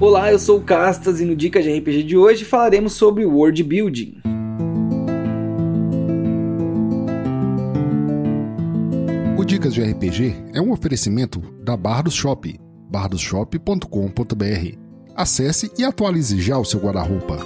Olá, eu sou o Castas e no Dica de RPG de hoje falaremos sobre World Building. O Dicas de RPG é um oferecimento da Bardos Shop, bardosshop.com.br. Acesse e atualize já o seu guarda-roupa.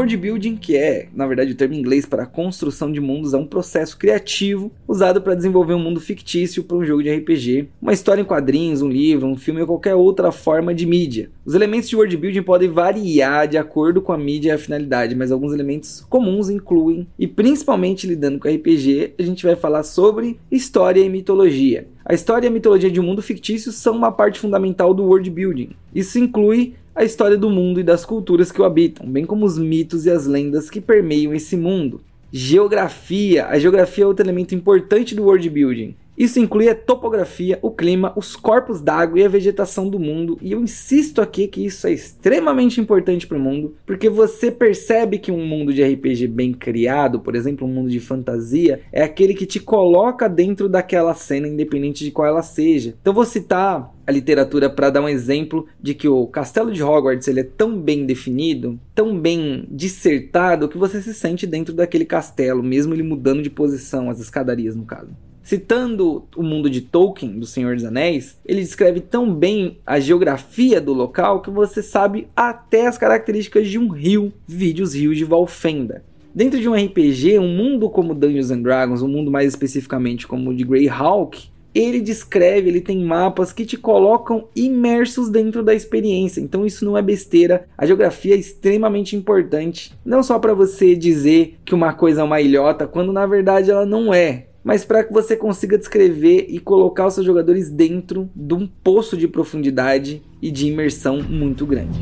World building, que é, na verdade, o termo em inglês para construção de mundos, é um processo criativo usado para desenvolver um mundo fictício para um jogo de RPG, uma história em quadrinhos, um livro, um filme ou qualquer outra forma de mídia. Os elementos de world building podem variar de acordo com a mídia e a finalidade, mas alguns elementos comuns incluem, e principalmente lidando com RPG, a gente vai falar sobre história e mitologia. A história e a mitologia de um mundo fictício são uma parte fundamental do world building. Isso inclui a história do mundo e das culturas que o habitam, bem como os mitos e as lendas que permeiam esse mundo. Geografia. A geografia é outro elemento importante do world building. Isso inclui a topografia, o clima, os corpos d'água e a vegetação do mundo. E eu insisto aqui que isso é extremamente importante para o mundo, porque você percebe que um mundo de RPG bem criado, por exemplo, um mundo de fantasia, é aquele que te coloca dentro daquela cena, independente de qual ela seja. Então vou citar a literatura para dar um exemplo de que o castelo de Hogwarts ele é tão bem definido, tão bem dissertado, que você se sente dentro daquele castelo, mesmo ele mudando de posição, as escadarias no caso. Citando o mundo de Tolkien, do Senhor dos Anéis, ele descreve tão bem a geografia do local que você sabe até as características de um rio, vídeo os rios de Valfenda. Dentro de um RPG, um mundo como Dungeons and Dragons, um mundo mais especificamente como o de Greyhawk, ele descreve, ele tem mapas que te colocam imersos dentro da experiência. Então isso não é besteira. A geografia é extremamente importante, não só para você dizer que uma coisa é uma ilhota, quando na verdade ela não é mas para que você consiga descrever e colocar os seus jogadores dentro de um poço de profundidade e de imersão muito grande.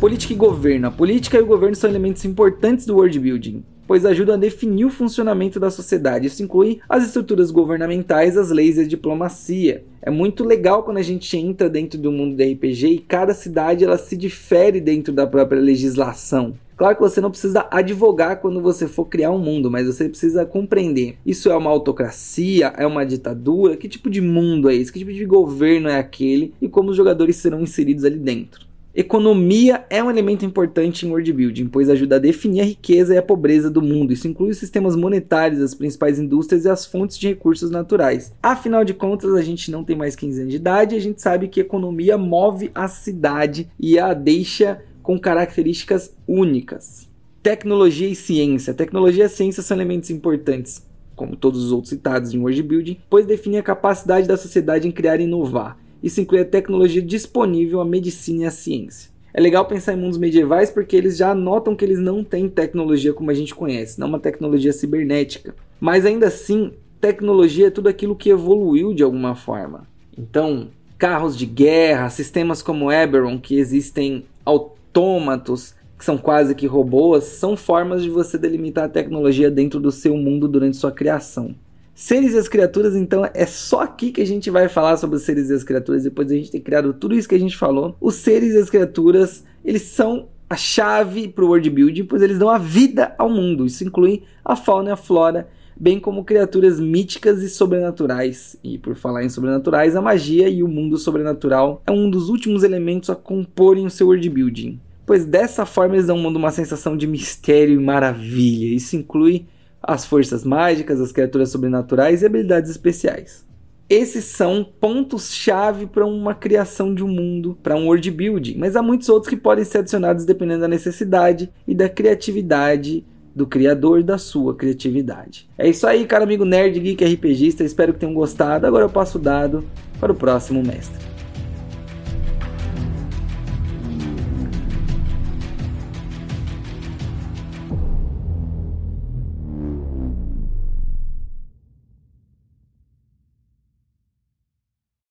Política e governo. A política e o governo são elementos importantes do world building pois ajudam a definir o funcionamento da sociedade. Isso inclui as estruturas governamentais, as leis e a diplomacia. É muito legal quando a gente entra dentro do mundo do RPG e cada cidade ela se difere dentro da própria legislação. Claro que você não precisa advogar quando você for criar um mundo, mas você precisa compreender. Isso é uma autocracia? É uma ditadura? Que tipo de mundo é esse? Que tipo de governo é aquele? E como os jogadores serão inseridos ali dentro? Economia é um elemento importante em world building, pois ajuda a definir a riqueza e a pobreza do mundo. Isso inclui os sistemas monetários, as principais indústrias e as fontes de recursos naturais. Afinal de contas, a gente não tem mais 15 anos de idade e a gente sabe que economia move a cidade e a deixa com características únicas. Tecnologia e ciência. Tecnologia e ciência são elementos importantes, como todos os outros citados em world building, pois definem a capacidade da sociedade em criar e inovar. Isso inclui a tecnologia disponível, a medicina e a ciência. É legal pensar em mundos medievais porque eles já notam que eles não têm tecnologia como a gente conhece, não uma tecnologia cibernética. Mas ainda assim, tecnologia é tudo aquilo que evoluiu de alguma forma. Então, carros de guerra, sistemas como Eberron, que existem autômatos, que são quase que robôs, são formas de você delimitar a tecnologia dentro do seu mundo durante sua criação. Seres e as criaturas, então, é só aqui que a gente vai falar sobre os seres e as criaturas, depois de a gente ter criado tudo isso que a gente falou. Os seres e as criaturas, eles são a chave para o world building, pois eles dão a vida ao mundo. Isso inclui a fauna e a flora, bem como criaturas míticas e sobrenaturais. E por falar em sobrenaturais, a magia e o mundo sobrenatural é um dos últimos elementos a comporem o seu world building. Pois dessa forma eles dão ao mundo uma sensação de mistério e maravilha. Isso inclui as forças mágicas, as criaturas sobrenaturais e habilidades especiais. Esses são pontos-chave para uma criação de um mundo, para um world building, mas há muitos outros que podem ser adicionados dependendo da necessidade e da criatividade do criador da sua criatividade. É isso aí, cara amigo nerd, geek, RPGista, espero que tenham gostado. Agora eu passo o dado para o próximo mestre.